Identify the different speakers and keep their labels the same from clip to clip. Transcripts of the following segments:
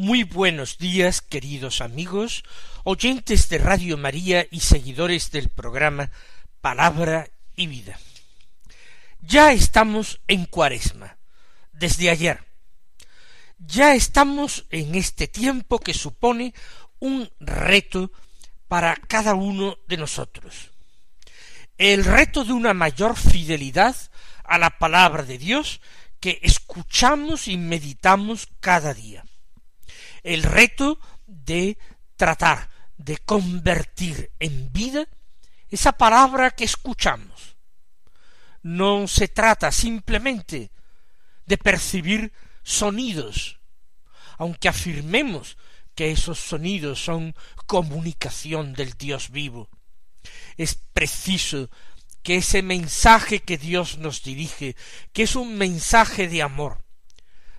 Speaker 1: Muy buenos días, queridos amigos, oyentes de Radio María y seguidores del programa Palabra y Vida. Ya estamos en Cuaresma, desde ayer. Ya estamos en este tiempo que supone un reto para cada uno de nosotros. El reto de una mayor fidelidad a la palabra de Dios que escuchamos y meditamos cada día el reto de tratar de convertir en vida esa palabra que escuchamos. No se trata simplemente de percibir sonidos, aunque afirmemos que esos sonidos son comunicación del Dios vivo. Es preciso que ese mensaje que Dios nos dirige, que es un mensaje de amor,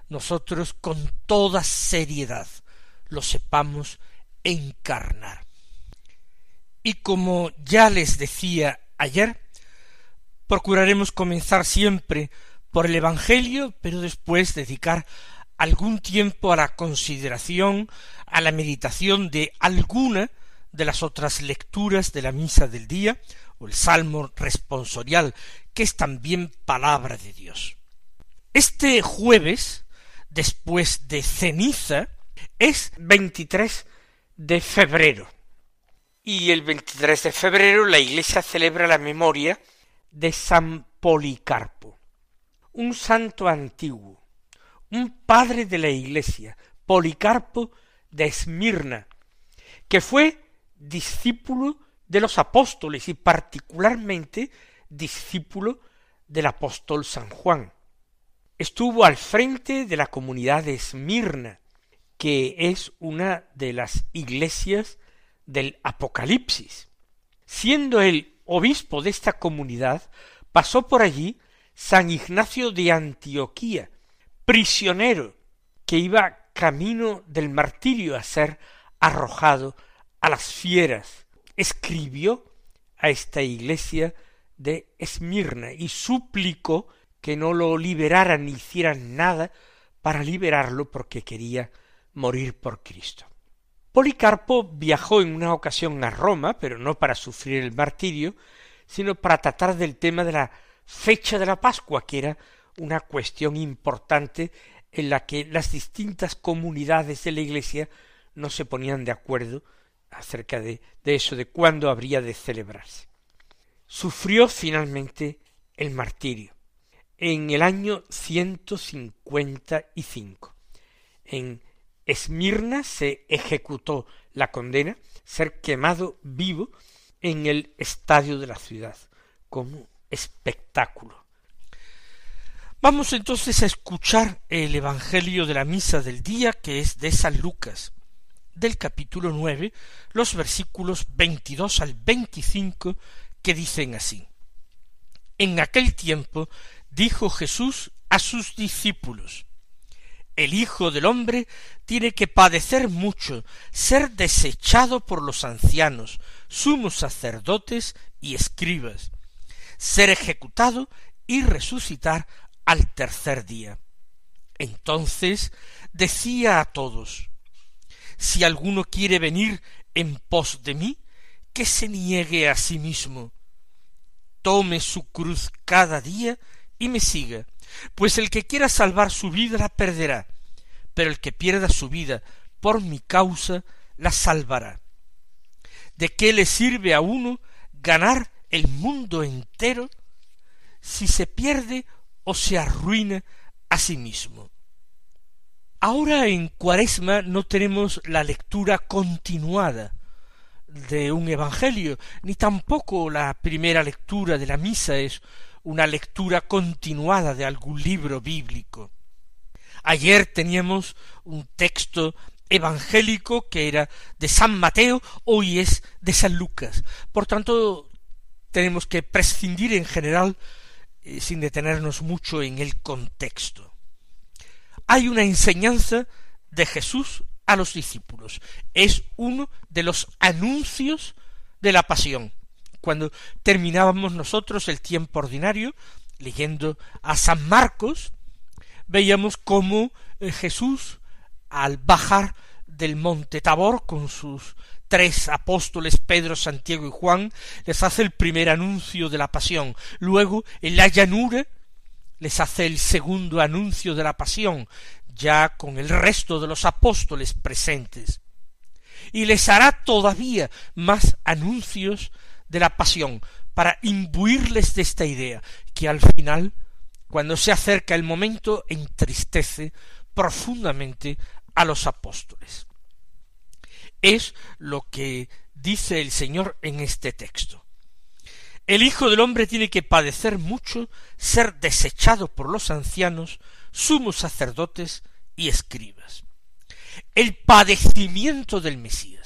Speaker 1: nosotros con toda seriedad lo sepamos encarnar. Y como ya les decía ayer, procuraremos comenzar siempre por el Evangelio, pero después dedicar algún tiempo a la consideración, a la meditación de alguna de las otras lecturas de la misa del día, o el salmo responsorial, que es también palabra de Dios. Este jueves después de ceniza es 23 de febrero. Y el 23 de febrero la iglesia celebra la memoria de San Policarpo, un santo antiguo, un padre de la iglesia, Policarpo de Esmirna, que fue discípulo de los apóstoles y particularmente discípulo del apóstol San Juan estuvo al frente de la comunidad de Esmirna, que es una de las iglesias del Apocalipsis. Siendo él obispo de esta comunidad, pasó por allí San Ignacio de Antioquía, prisionero, que iba camino del martirio a ser arrojado a las fieras. Escribió a esta iglesia de Esmirna y suplicó que no lo liberaran ni hicieran nada para liberarlo porque quería morir por Cristo. Policarpo viajó en una ocasión a Roma, pero no para sufrir el martirio, sino para tratar del tema de la fecha de la Pascua, que era una cuestión importante en la que las distintas comunidades de la Iglesia no se ponían de acuerdo acerca de, de eso, de cuándo habría de celebrarse. Sufrió finalmente el martirio en el año ciento cincuenta y cinco. En Esmirna se ejecutó la condena, ser quemado vivo en el estadio de la ciudad, como espectáculo. Vamos entonces a escuchar el Evangelio de la Misa del día, que es de San Lucas, del capítulo nueve, los versículos veintidós al veinticinco, que dicen así. En aquel tiempo dijo Jesús a sus discípulos, el Hijo del hombre tiene que padecer mucho, ser desechado por los ancianos, sumos sacerdotes y escribas, ser ejecutado y resucitar al tercer día. Entonces decía a todos, si alguno quiere venir en pos de mí, que se niegue a sí mismo, tome su cruz cada día y me siga, pues el que quiera salvar su vida la perderá, pero el que pierda su vida por mi causa la salvará. ¿De qué le sirve a uno ganar el mundo entero si se pierde o se arruina a sí mismo? Ahora en Cuaresma no tenemos la lectura continuada de un evangelio, ni tampoco la primera lectura de la misa es una lectura continuada de algún libro bíblico. Ayer teníamos un texto evangélico que era de San Mateo, hoy es de San Lucas. Por tanto, tenemos que prescindir en general eh, sin detenernos mucho en el contexto. Hay una enseñanza de Jesús a los discípulos. Es uno de los anuncios de la pasión. Cuando terminábamos nosotros el tiempo ordinario, leyendo a San Marcos, veíamos cómo eh, Jesús, al bajar del monte Tabor con sus tres apóstoles, Pedro, Santiago y Juan, les hace el primer anuncio de la pasión. Luego, en la llanura, les hace el segundo anuncio de la pasión, ya con el resto de los apóstoles presentes. Y les hará todavía más anuncios de la pasión, para imbuirles de esta idea, que al final, cuando se acerca el momento, entristece profundamente a los apóstoles. Es lo que dice el Señor en este texto. El Hijo del hombre tiene que padecer mucho, ser desechado por los ancianos, sumos sacerdotes y escribas. El padecimiento del Mesías.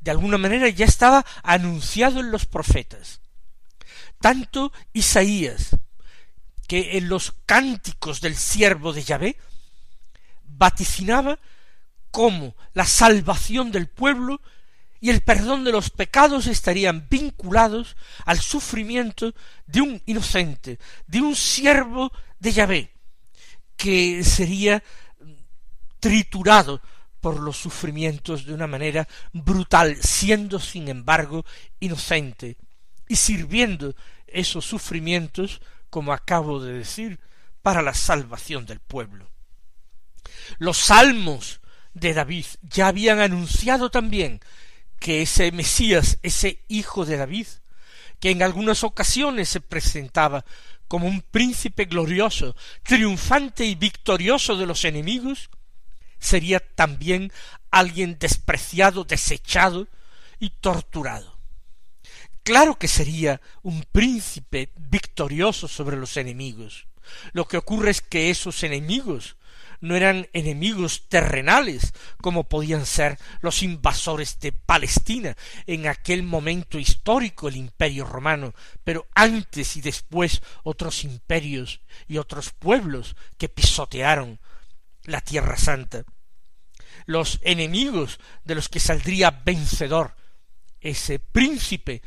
Speaker 1: De alguna manera ya estaba anunciado en los profetas. Tanto Isaías, que en los cánticos del siervo de Yahvé vaticinaba cómo la salvación del pueblo y el perdón de los pecados estarían vinculados al sufrimiento de un inocente, de un siervo de Yahvé, que sería triturado por los sufrimientos de una manera brutal, siendo sin embargo inocente, y sirviendo esos sufrimientos, como acabo de decir, para la salvación del pueblo. Los salmos de David ya habían anunciado también que ese Mesías, ese hijo de David, que en algunas ocasiones se presentaba como un príncipe glorioso, triunfante y victorioso de los enemigos, sería también alguien despreciado, desechado y torturado. Claro que sería un príncipe victorioso sobre los enemigos. Lo que ocurre es que esos enemigos no eran enemigos terrenales como podían ser los invasores de Palestina en aquel momento histórico el imperio romano, pero antes y después otros imperios y otros pueblos que pisotearon la tierra santa. Los enemigos de los que saldría vencedor ese príncipe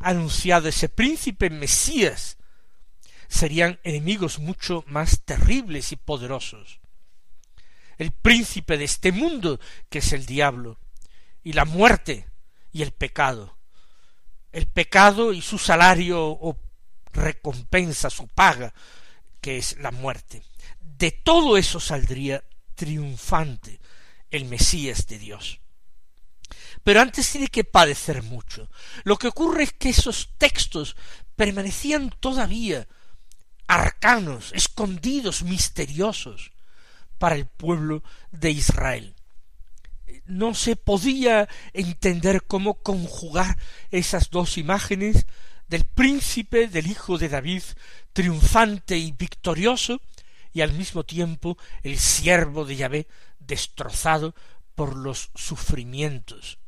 Speaker 1: anunciado, ese príncipe Mesías, serían enemigos mucho más terribles y poderosos. El príncipe de este mundo, que es el diablo, y la muerte y el pecado. El pecado y su salario o recompensa, su paga, que es la muerte. De todo eso saldría triunfante el Mesías de Dios pero antes tiene que padecer mucho. Lo que ocurre es que esos textos permanecían todavía arcanos, escondidos, misteriosos para el pueblo de Israel. No se podía entender cómo conjugar esas dos imágenes del príncipe, del hijo de David, triunfante y victorioso, y al mismo tiempo el siervo de Yahvé destrozado por los sufrimientos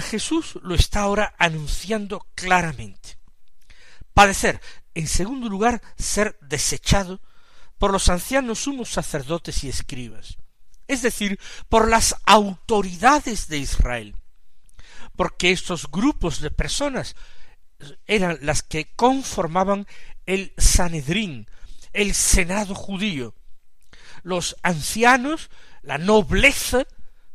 Speaker 1: Jesús lo está ahora anunciando claramente. Padecer, en segundo lugar, ser desechado por los ancianos sumos sacerdotes y escribas, es decir, por las autoridades de Israel, porque estos grupos de personas eran las que conformaban el Sanedrín, el Senado judío. Los ancianos, la nobleza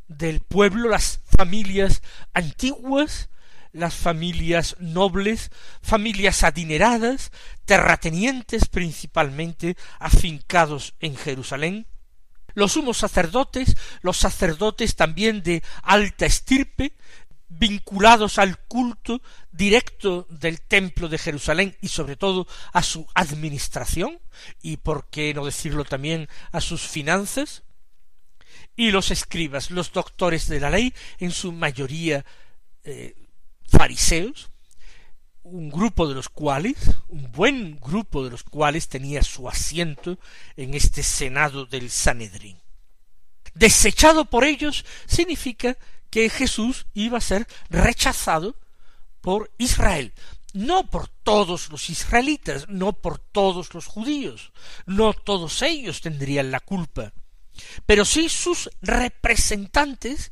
Speaker 1: del pueblo, las familias antiguas, las familias nobles, familias adineradas, terratenientes principalmente, afincados en Jerusalén, los sumos sacerdotes, los sacerdotes también de alta estirpe, vinculados al culto directo del templo de Jerusalén y sobre todo a su administración y por qué no decirlo también a sus finanzas, y los escribas, los doctores de la ley, en su mayoría eh, fariseos, un grupo de los cuales, un buen grupo de los cuales tenía su asiento en este Senado del Sanedrín. desechado por ellos, significa que Jesús iba a ser rechazado por Israel, no por todos los israelitas, no por todos los judíos, no todos ellos tendrían la culpa, pero sí sus representantes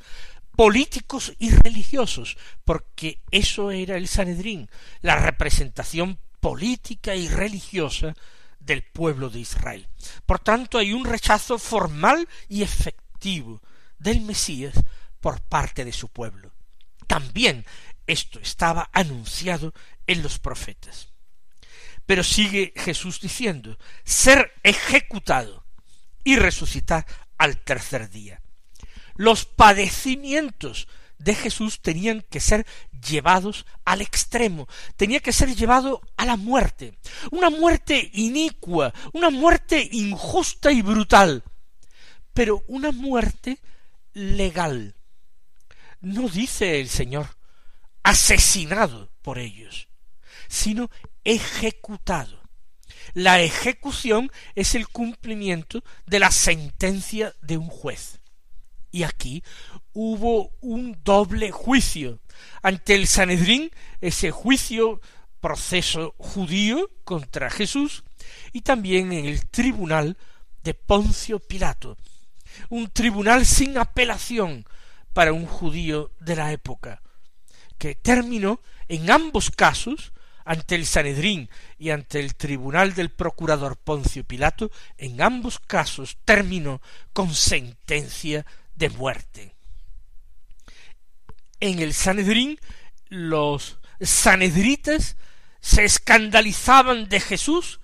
Speaker 1: políticos y religiosos, porque eso era el Sanedrín, la representación política y religiosa del pueblo de Israel. Por tanto, hay un rechazo formal y efectivo del Mesías por parte de su pueblo. También esto estaba anunciado en los profetas. Pero sigue Jesús diciendo, ser ejecutado y resucitar al tercer día. Los padecimientos de Jesús tenían que ser llevados al extremo, tenía que ser llevado a la muerte, una muerte inicua, una muerte injusta y brutal, pero una muerte legal. No dice el Señor asesinado por ellos, sino ejecutado. La ejecución es el cumplimiento de la sentencia de un juez. Y aquí hubo un doble juicio. Ante el Sanedrín, ese juicio, proceso judío contra Jesús, y también en el tribunal de Poncio Pilato, un tribunal sin apelación para un judío de la época, que terminó en ambos casos ante el Sanedrín y ante el tribunal del procurador Poncio Pilato, en ambos casos terminó con sentencia de muerte. En el Sanedrín los sanedritas se escandalizaban de Jesús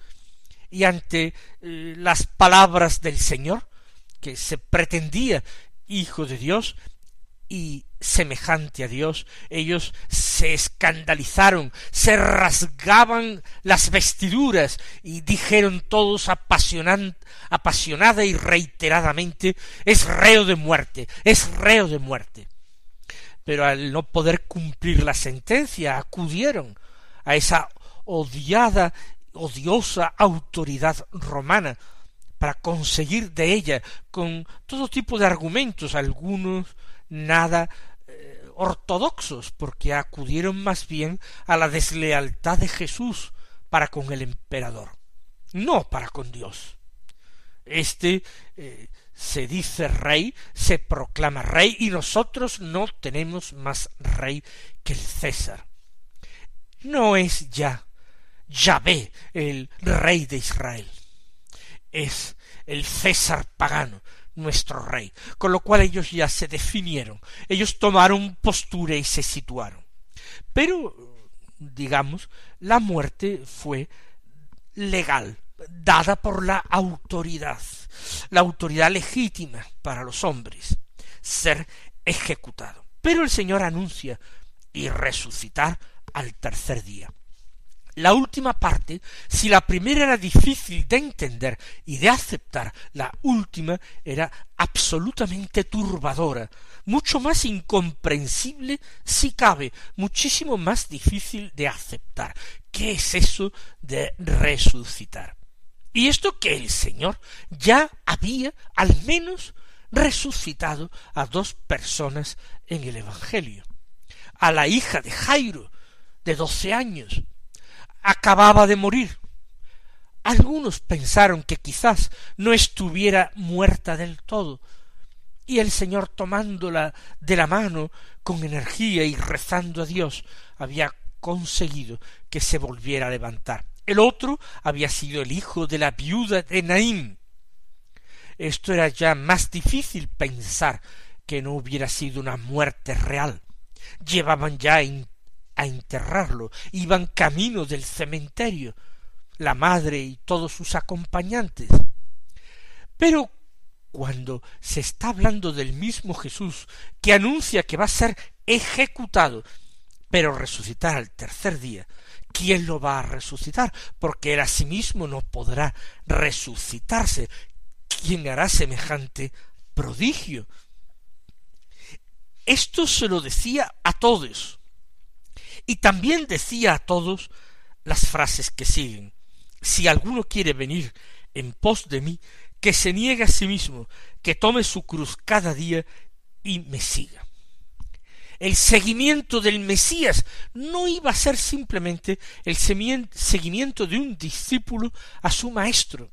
Speaker 1: y ante eh, las palabras del Señor, que se pretendía hijo de Dios, y semejante a Dios, ellos se escandalizaron, se rasgaban las vestiduras y dijeron todos apasionada y reiteradamente, es reo de muerte, es reo de muerte. Pero al no poder cumplir la sentencia, acudieron a esa odiada, odiosa autoridad romana, para conseguir de ella, con todo tipo de argumentos, algunos nada eh, ortodoxos, porque acudieron más bien a la deslealtad de Jesús para con el emperador, no para con Dios. Este eh, se dice rey, se proclama rey, y nosotros no tenemos más rey que el César. No es ya Yahvé el rey de Israel, es el César pagano, nuestro rey, con lo cual ellos ya se definieron, ellos tomaron postura y se situaron. Pero, digamos, la muerte fue legal, dada por la autoridad, la autoridad legítima para los hombres, ser ejecutado. Pero el Señor anuncia y resucitar al tercer día. La última parte, si la primera era difícil de entender y de aceptar, la última era absolutamente turbadora, mucho más incomprensible si cabe, muchísimo más difícil de aceptar. ¿Qué es eso de resucitar? Y esto que el Señor ya había al menos resucitado a dos personas en el Evangelio. A la hija de Jairo, de doce años, acababa de morir. Algunos pensaron que quizás no estuviera muerta del todo, y el Señor tomándola de la mano con energía y rezando a Dios había conseguido que se volviera a levantar. El otro había sido el hijo de la viuda de Naim. Esto era ya más difícil pensar que no hubiera sido una muerte real. Llevaban ya a enterrarlo, iban camino del cementerio, la madre y todos sus acompañantes. Pero cuando se está hablando del mismo Jesús, que anuncia que va a ser ejecutado, pero resucitar al tercer día, ¿quién lo va a resucitar? Porque él a sí mismo no podrá resucitarse. ¿Quién hará semejante prodigio? Esto se lo decía a todos, y también decía a todos las frases que siguen. Si alguno quiere venir en pos de mí, que se niegue a sí mismo, que tome su cruz cada día y me siga. El seguimiento del Mesías no iba a ser simplemente el seguimiento de un discípulo a su maestro.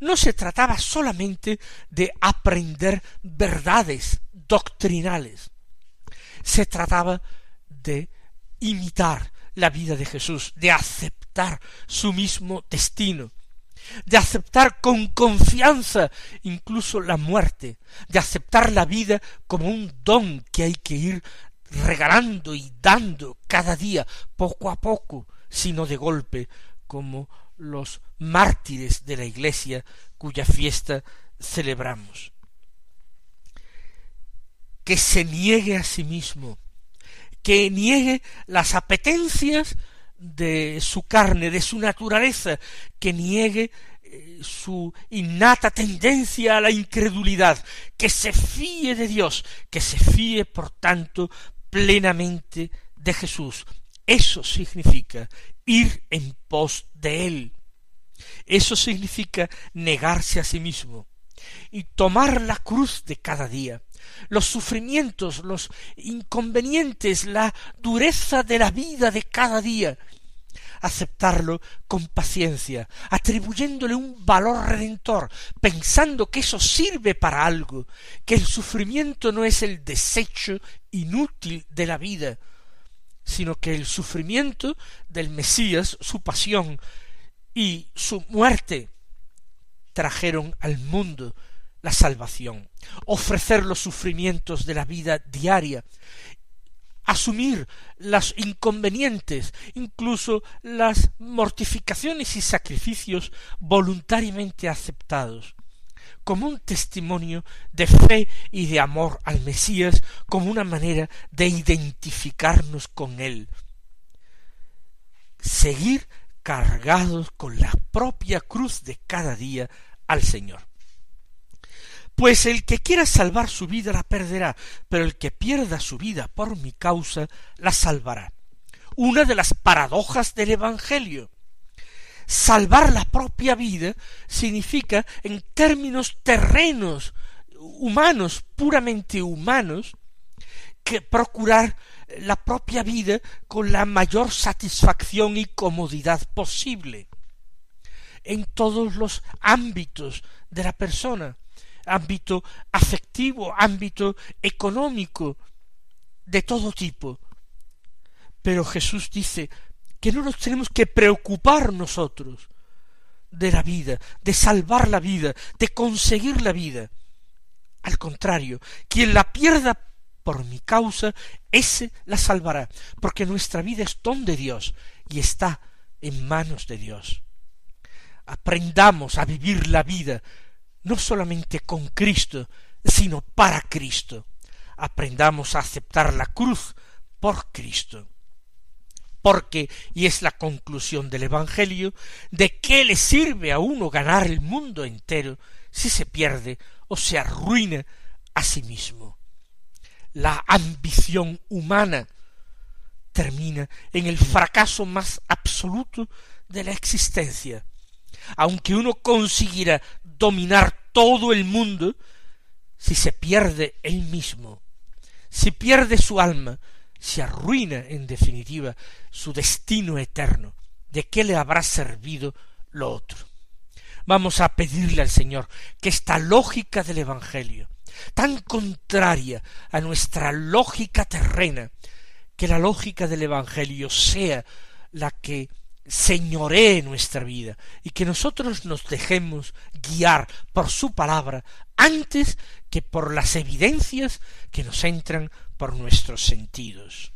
Speaker 1: No se trataba solamente de aprender verdades doctrinales. Se trataba de imitar la vida de Jesús, de aceptar su mismo destino, de aceptar con confianza incluso la muerte, de aceptar la vida como un don que hay que ir regalando y dando cada día, poco a poco, sino de golpe, como los mártires de la Iglesia cuya fiesta celebramos. Que se niegue a sí mismo, que niegue las apetencias de su carne, de su naturaleza, que niegue eh, su innata tendencia a la incredulidad, que se fíe de Dios, que se fíe, por tanto, plenamente de Jesús. Eso significa ir en pos de Él. Eso significa negarse a sí mismo y tomar la cruz de cada día, los sufrimientos, los inconvenientes, la dureza de la vida de cada día, aceptarlo con paciencia, atribuyéndole un valor redentor, pensando que eso sirve para algo, que el sufrimiento no es el desecho inútil de la vida, sino que el sufrimiento del Mesías, su pasión y su muerte, trajeron al mundo la salvación, ofrecer los sufrimientos de la vida diaria asumir los inconvenientes, incluso las mortificaciones y sacrificios voluntariamente aceptados, como un testimonio de fe y de amor al Mesías, como una manera de identificarnos con Él. Seguir cargados con la propia cruz de cada día al Señor. Pues el que quiera salvar su vida la perderá, pero el que pierda su vida por mi causa la salvará. Una de las paradojas del Evangelio. Salvar la propia vida significa, en términos terrenos, humanos, puramente humanos, que procurar la propia vida con la mayor satisfacción y comodidad posible en todos los ámbitos de la persona ámbito afectivo, ámbito económico, de todo tipo. Pero Jesús dice que no nos tenemos que preocupar nosotros de la vida, de salvar la vida, de conseguir la vida. Al contrario, quien la pierda por mi causa, ese la salvará, porque nuestra vida es don de Dios y está en manos de Dios. Aprendamos a vivir la vida no solamente con Cristo, sino para Cristo. Aprendamos a aceptar la cruz por Cristo. Porque, y es la conclusión del Evangelio, ¿de qué le sirve a uno ganar el mundo entero si se pierde o se arruina a sí mismo? La ambición humana termina en el fracaso más absoluto de la existencia. Aunque uno consiguiera dominar todo el mundo si se pierde él mismo, si pierde su alma, se arruina en definitiva su destino eterno. ¿De qué le habrá servido lo otro? Vamos a pedirle al Señor que esta lógica del Evangelio, tan contraria a nuestra lógica terrena, que la lógica del Evangelio sea la que señoree nuestra vida y que nosotros nos dejemos guiar por su palabra antes que por las evidencias que nos entran por nuestros sentidos.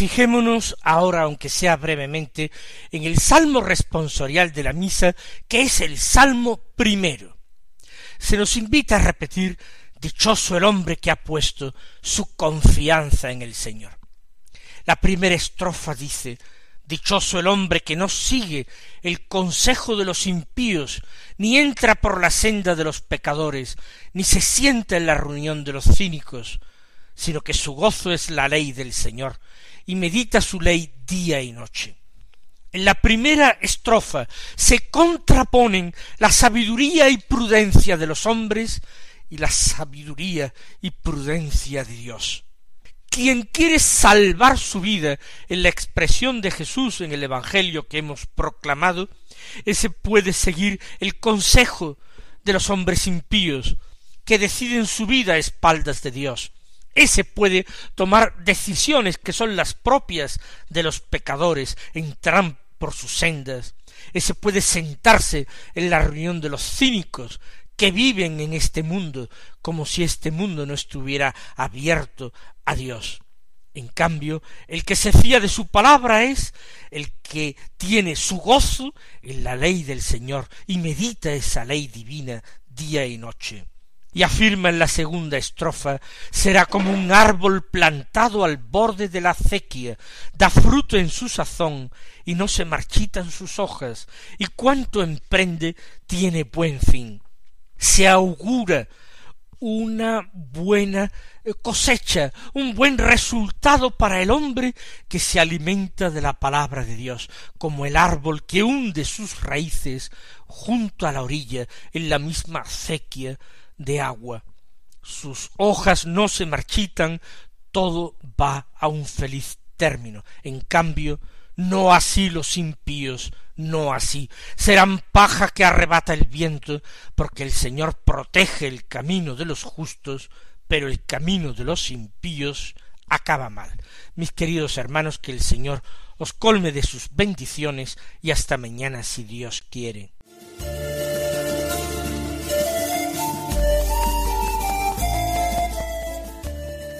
Speaker 1: Fijémonos ahora, aunque sea brevemente, en el salmo responsorial de la misa, que es el salmo primero. Se nos invita a repetir Dichoso el hombre que ha puesto su confianza en el Señor. La primera estrofa dice Dichoso el hombre que no sigue el consejo de los impíos, ni entra por la senda de los pecadores, ni se sienta en la reunión de los cínicos, sino que su gozo es la ley del Señor, y medita su ley día y noche. En la primera estrofa se contraponen la sabiduría y prudencia de los hombres y la sabiduría y prudencia de Dios. Quien quiere salvar su vida en la expresión de Jesús en el Evangelio que hemos proclamado, ese puede seguir el consejo de los hombres impíos que deciden su vida a espaldas de Dios. Ese puede tomar decisiones que son las propias de los pecadores, entrar por sus sendas. Ese puede sentarse en la reunión de los cínicos que viven en este mundo como si este mundo no estuviera abierto a Dios. En cambio, el que se fía de su palabra es el que tiene su gozo en la ley del Señor y medita esa ley divina día y noche. Y afirma en la segunda estrofa será como un árbol plantado al borde de la acequia, da fruto en su sazón, y no se marchitan sus hojas, y cuanto emprende tiene buen fin. Se augura una buena eh, cosecha, un buen resultado para el hombre que se alimenta de la palabra de Dios, como el árbol que hunde sus raíces junto a la orilla en la misma acequia de agua. Sus hojas no se marchitan, todo va a un feliz término. En cambio, no así los impíos, no así. Serán paja que arrebata el viento, porque el Señor protege el camino de los justos, pero el camino de los impíos acaba mal. Mis queridos hermanos, que el Señor os colme de sus bendiciones y hasta mañana si Dios quiere.